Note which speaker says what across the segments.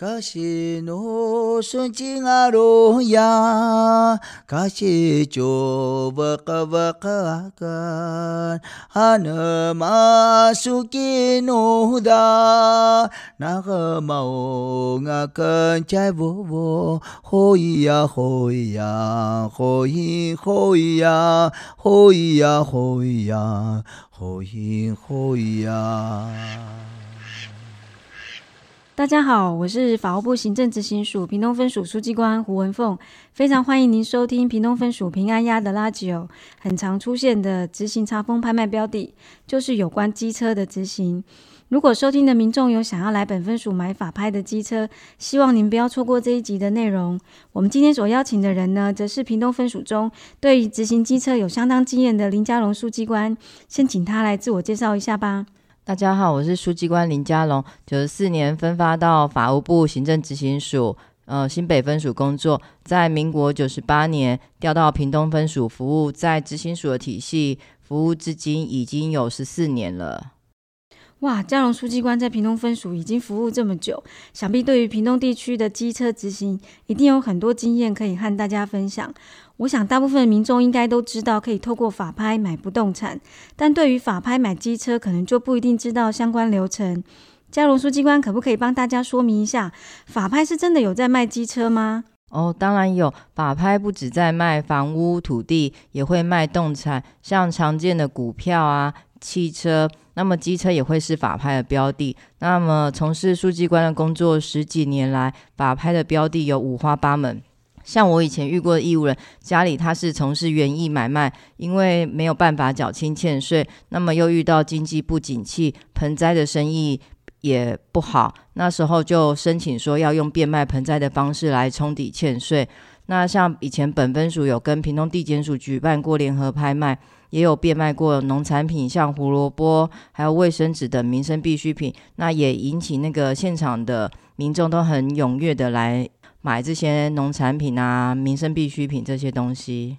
Speaker 1: かしのすちがろや、かしちょばかばかか、はなますきのだ、ながまおがかんちゃいぼぼ、ほいやほいや、ほいほいや、ほいやほいや、ほいほいや。
Speaker 2: 大家好，我是法务部行政执行署屏东分署书记官胡文凤，非常欢迎您收听屏东分署平安鸭的拉吉很常出现的执行查封拍卖标的，就是有关机车的执行。如果收听的民众有想要来本分署买法拍的机车，希望您不要错过这一集的内容。我们今天所邀请的人呢，则是屏东分署中对于执行机车有相当经验的林佳龙书记官，先请他来自我介绍一下吧。
Speaker 3: 大家好，我是书记官林佳龙，九十四年分发到法务部行政执行署，呃，新北分署工作，在民国九十八年调到屏东分署服务，在执行署的体系服务至今已经有十四年了。
Speaker 2: 哇，嘉荣书记官在屏东分署已经服务这么久，想必对于屏东地区的机车执行，一定有很多经验可以和大家分享。我想大部分民众应该都知道可以透过法拍买不动产，但对于法拍买机车，可能就不一定知道相关流程。嘉荣书记官可不可以帮大家说明一下，法拍是真的有在卖机车吗？
Speaker 3: 哦，当然有，法拍不止在卖房屋土地，也会卖动产，像常见的股票啊。汽车，那么机车也会是法拍的标的。那么从事书记官的工作十几年来，法拍的标的有五花八门。像我以前遇过的义务人，家里他是从事园艺买卖，因为没有办法缴清欠税，那么又遇到经济不景气，盆栽的生意也不好，那时候就申请说要用变卖盆栽的方式来冲抵欠税。那像以前本分署有跟屏东地检署举办过联合拍卖。也有变卖过农产品，像胡萝卜、还有卫生纸等民生必需品，那也引起那个现场的民众都很踊跃的来买这些农产品啊、民生必需品这些东西。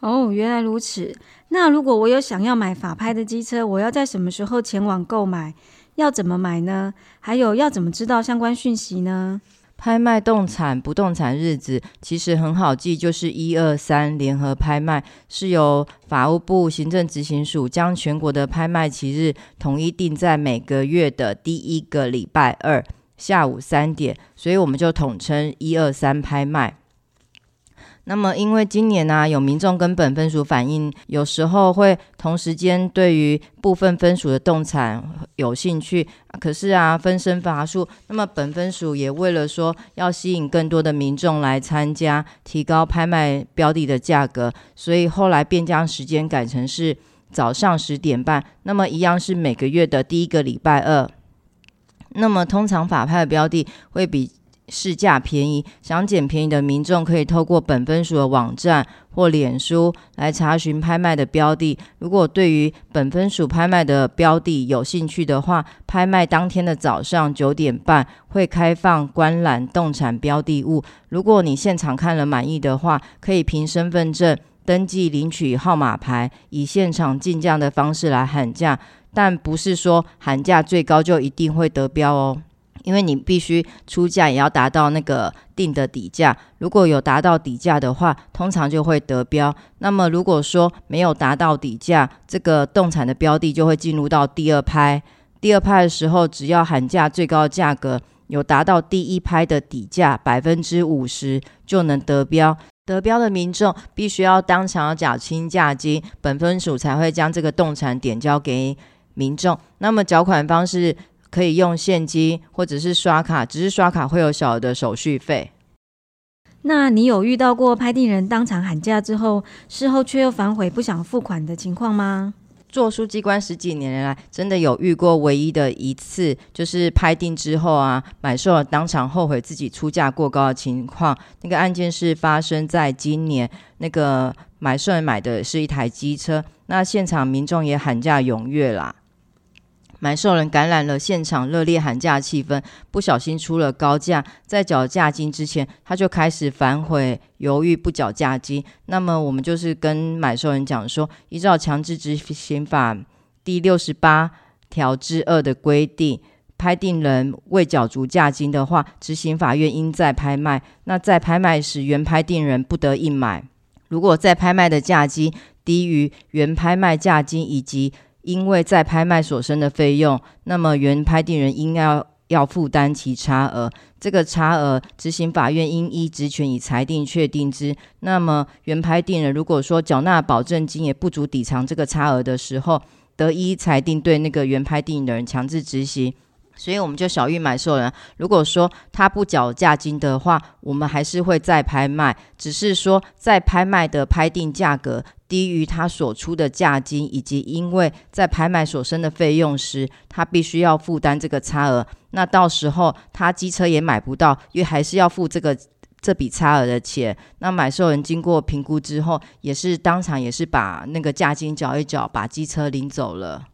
Speaker 2: 哦，原来如此。那如果我有想要买法拍的机车，我要在什么时候前往购买？要怎么买呢？还有要怎么知道相关讯息呢？
Speaker 3: 拍卖动产不动产日子其实很好记，就是一二三联合拍卖，是由法务部行政执行署将全国的拍卖期日统一定在每个月的第一个礼拜二下午三点，所以我们就统称一二三拍卖。那么，因为今年呢、有民众跟本分署反映，有时候会同时间对于部分分署的动产有兴趣，可是啊，分身乏术。那么，本分署也为了说要吸引更多的民众来参加，提高拍卖标的的价格，所以后来便将时间改成是早上十点半。那么，一样是每个月的第一个礼拜二。那么，通常法拍的标的会比市价便宜，想捡便宜的民众可以透过本分署的网站或脸书来查询拍卖的标的。如果对于本分署拍卖的标的有兴趣的话，拍卖当天的早上九点半会开放观览动产标的物。如果你现场看了满意的话，可以凭身份证登记领取号码牌，以现场竞价的方式来喊价，但不是说喊价最高就一定会得标哦。因为你必须出价也要达到那个定的底价，如果有达到底价的话，通常就会得标。那么如果说没有达到底价，这个动产的标的就会进入到第二拍。第二拍的时候，只要喊价最高价格有达到第一拍的底价百分之五十，就能得标。得标的民众必须要当场缴清价金，本分署才会将这个动产点交给民众。那么缴款方式，可以用现金或者是刷卡，只是刷卡会有小的手续费。
Speaker 2: 那你有遇到过拍定人当场喊价之后，事后却又反悔不想付款的情况吗？
Speaker 3: 做书记官十几年来，真的有遇过唯一的一次，就是拍定之后啊，买受了当场后悔自己出价过高的情况。那个案件是发生在今年，那个买受人买的是一台机车，那现场民众也喊价踊跃啦。买受人感染了现场热烈喊价气氛，不小心出了高价，在缴价金之前，他就开始反悔，犹豫不缴价金。那么我们就是跟买受人讲说，依照强制执行法第六十八条之二的规定，拍定人未缴足价金的话，执行法院应再拍卖。那在拍卖时，原拍定人不得应买。如果在拍卖的价金低于原拍卖价金以及因为在拍卖所生的费用，那么原拍定人应要要负担其差额。这个差额，执行法院应依职权以裁定确定之。那么原拍定人如果说缴纳保证金也不足抵偿这个差额的时候，得依裁定对那个原拍定人强制执行。所以我们就小玉买受人，如果说他不缴价金的话，我们还是会再拍卖，只是说在拍卖的拍定价格低于他所出的价金，以及因为在拍卖所生的费用时，他必须要负担这个差额。那到时候他机车也买不到，因为还是要付这个这笔差额的钱。那买受人经过评估之后，也是当场也是把那个价金缴一缴，把机车领走了。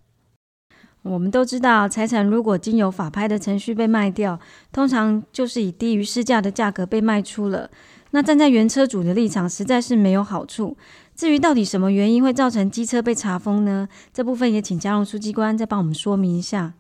Speaker 2: 我们都知道，财产如果经由法拍的程序被卖掉，通常就是以低于市价的价格被卖出了。那站在原车主的立场，实在是没有好处。至于到底什么原因会造成机车被查封呢？这部分也请嘉荣书记官再帮我们说明一下。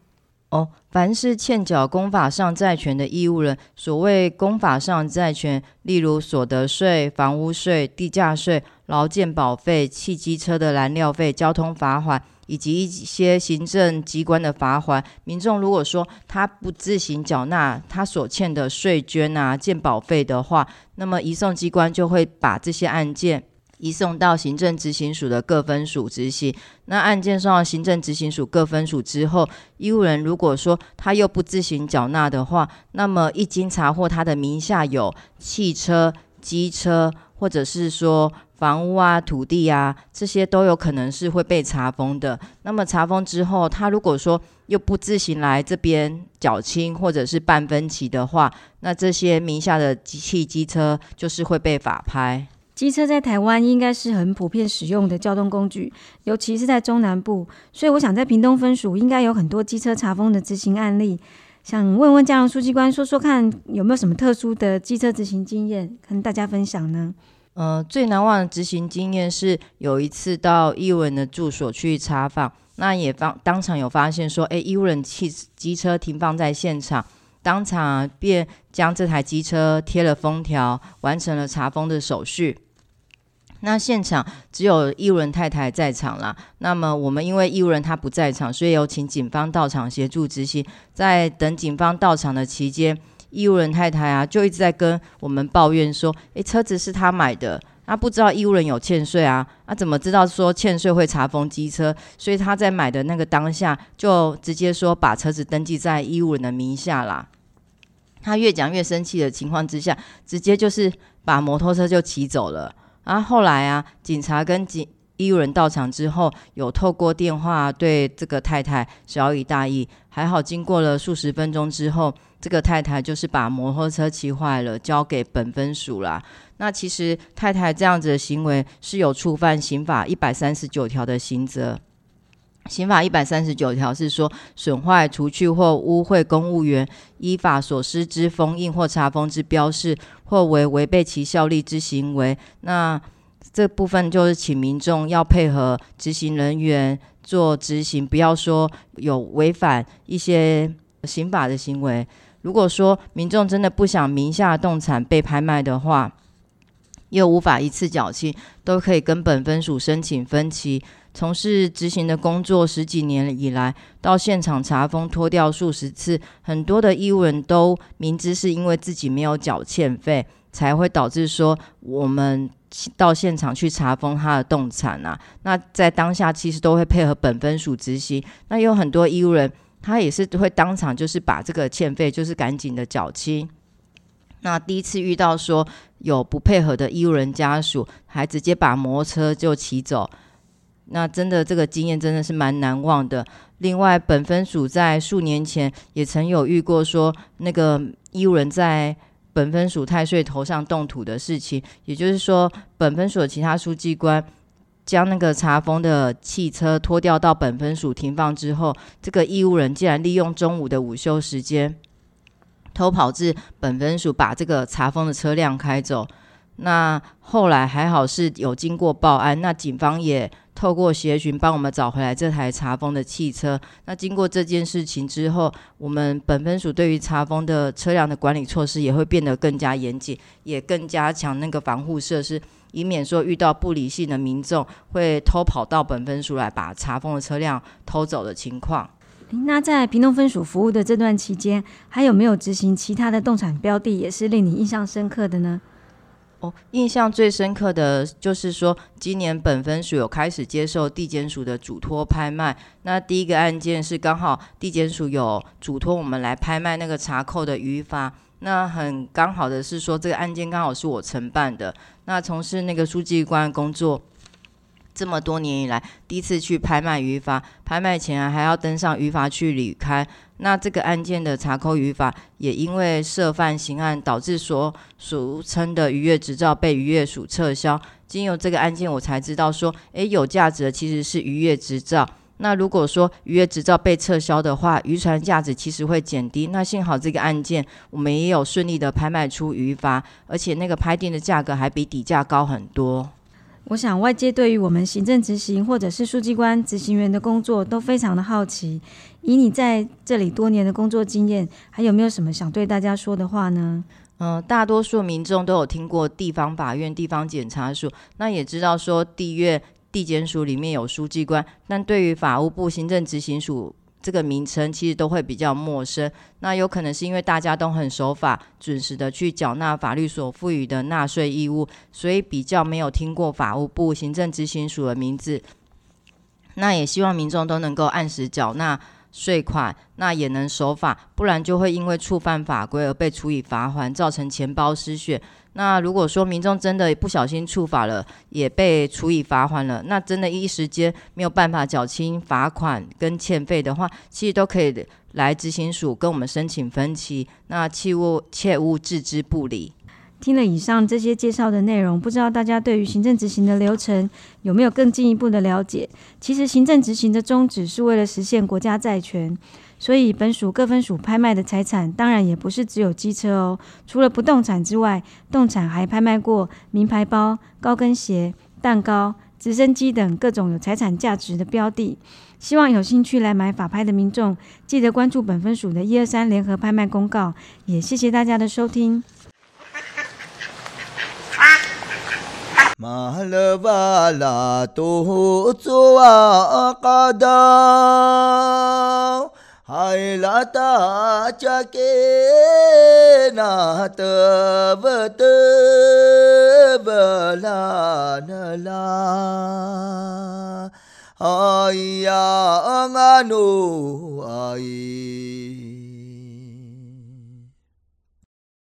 Speaker 3: 哦，凡是欠缴公法上债权的义务人，所谓公法上债权，例如所得税、房屋税、地价税、劳健保费、汽机车的燃料费、交通罚款。以及一些行政机关的罚锾，民众如果说他不自行缴纳他所欠的税捐啊、健保费的话，那么移送机关就会把这些案件移送到行政执行署的各分署执行。那案件送到行政执行署各分署之后，义务人如果说他又不自行缴纳的话，那么一经查获他的名下有汽车、机车，或者是说。房屋啊、土地啊，这些都有可能是会被查封的。那么查封之后，他如果说又不自行来这边缴清或者是办分期的话，那这些名下的机器机车就是会被法拍。
Speaker 2: 机车在台湾应该是很普遍使用的交通工具，尤其是在中南部，所以我想在屏东分署应该有很多机车查封的执行案例。想问问嘉荣书记官说说看，有没有什么特殊的机车执行经验跟大家分享呢？
Speaker 3: 呃，最难忘的执行经验是有一次到义务人的住所去查访，那也当当场有发现说，哎，义务人汽机车停放在现场，当场便将这台机车贴了封条，完成了查封的手续。那现场只有义务人太太在场啦，那么我们因为义务人他不在场，所以有请警方到场协助执行。在等警方到场的期间，义务人太太啊，就一直在跟我们抱怨说：“诶，车子是他买的，他不知道义务人有欠税啊，他怎么知道说欠税会查封机车？所以他在买的那个当下，就直接说把车子登记在义务人的名下啦。他越讲越生气的情况之下，直接就是把摩托车就骑走了。啊后来啊，警察跟警医务人到场之后，有透过电话对这个太太小以大意，还好经过了数十分钟之后。”这个太太就是把摩托车骑坏了，交给本分署啦。那其实太太这样子的行为是有触犯刑法一百三十九条的刑责。刑法一百三十九条是说，损坏、除去或污秽公务员依法所施之封印或查封之标示，或为违背其效力之行为。那这部分就是请民众要配合执行人员做执行，不要说有违反一些刑法的行为。如果说民众真的不想名下动产被拍卖的话，又无法一次缴清，都可以跟本分署申请分期。从事执行的工作十几年以来，到现场查封拖掉数十次，很多的义务人都明知是因为自己没有缴欠费，才会导致说我们到现场去查封他的动产啊。那在当下其实都会配合本分署执行。那有很多义务人。他也是会当场就是把这个欠费就是赶紧的缴清。那第一次遇到说有不配合的义务人家属，还直接把摩托车就骑走，那真的这个经验真的是蛮难忘的。另外，本分署在数年前也曾有遇过说那个义务人在本分署太岁头上动土的事情，也就是说，本分署的其他书记官。将那个查封的汽车拖掉到本分署停放之后，这个义务人竟然利用中午的午休时间偷跑至本分署，把这个查封的车辆开走。那后来还好是有经过报案，那警方也透过协寻帮我们找回来这台查封的汽车。那经过这件事情之后，我们本分署对于查封的车辆的管理措施也会变得更加严谨，也更加强那个防护设施，以免说遇到不理性的民众会偷跑到本分署来把查封的车辆偷走的情况。
Speaker 2: 那在屏东分署服务的这段期间，还有没有执行其他的动产标的，也是令你印象深刻的呢？
Speaker 3: 哦，印象最深刻的就是说，今年本分署有开始接受地检署的嘱托拍卖。那第一个案件是刚好地检署有嘱托我们来拍卖那个查扣的渔筏。那很刚好的是说，这个案件刚好是我承办的。那从事那个书记官工作。这么多年以来，第一次去拍卖渔筏，拍卖前还要登上渔筏去旅勘。那这个案件的查扣渔筏，也因为涉犯刑案，导致说俗称的渔业执照被渔业署撤销。经由这个案件，我才知道说，诶，有价值的其实是渔业执照。那如果说渔业执照被撤销的话，渔船价值其实会减低。那幸好这个案件，我们也有顺利的拍卖出渔筏，而且那个拍定的价格还比底价高很多。
Speaker 2: 我想外界对于我们行政执行或者是书记官执行员的工作都非常的好奇。以你在这里多年的工作经验，还有没有什么想对大家说的话呢？
Speaker 3: 嗯、大多数民众都有听过地方法院、地方检察署，那也知道说地院、地检署里面有书记官，但对于法务部行政执行署。这个名称其实都会比较陌生，那有可能是因为大家都很守法，准时的去缴纳法律所赋予的纳税义务，所以比较没有听过法务部行政执行署的名字。那也希望民众都能够按时缴纳税款，那也能守法，不然就会因为触犯法规而被处以罚锾，造成钱包失血。那如果说民众真的不小心触法了，也被处以罚款了，那真的一时间没有办法缴清罚款跟欠费的话，其实都可以来执行署跟我们申请分期，那切勿切勿置之不理。
Speaker 2: 听了以上这些介绍的内容，不知道大家对于行政执行的流程有没有更进一步的了解？其实行政执行的宗旨是为了实现国家债权。所以，本署各分署拍卖的财产，当然也不是只有机车哦。除了不动产之外，动产还拍卖过名牌包、高跟鞋、蛋糕、直升机等各种有财产价值的标的。希望有兴趣来买法拍的民众，记得关注本分署的一二三联合拍卖公告。也谢谢大家的收听。
Speaker 1: 海拉达加给那德不德不啦那啦，哎呀，俺努哎。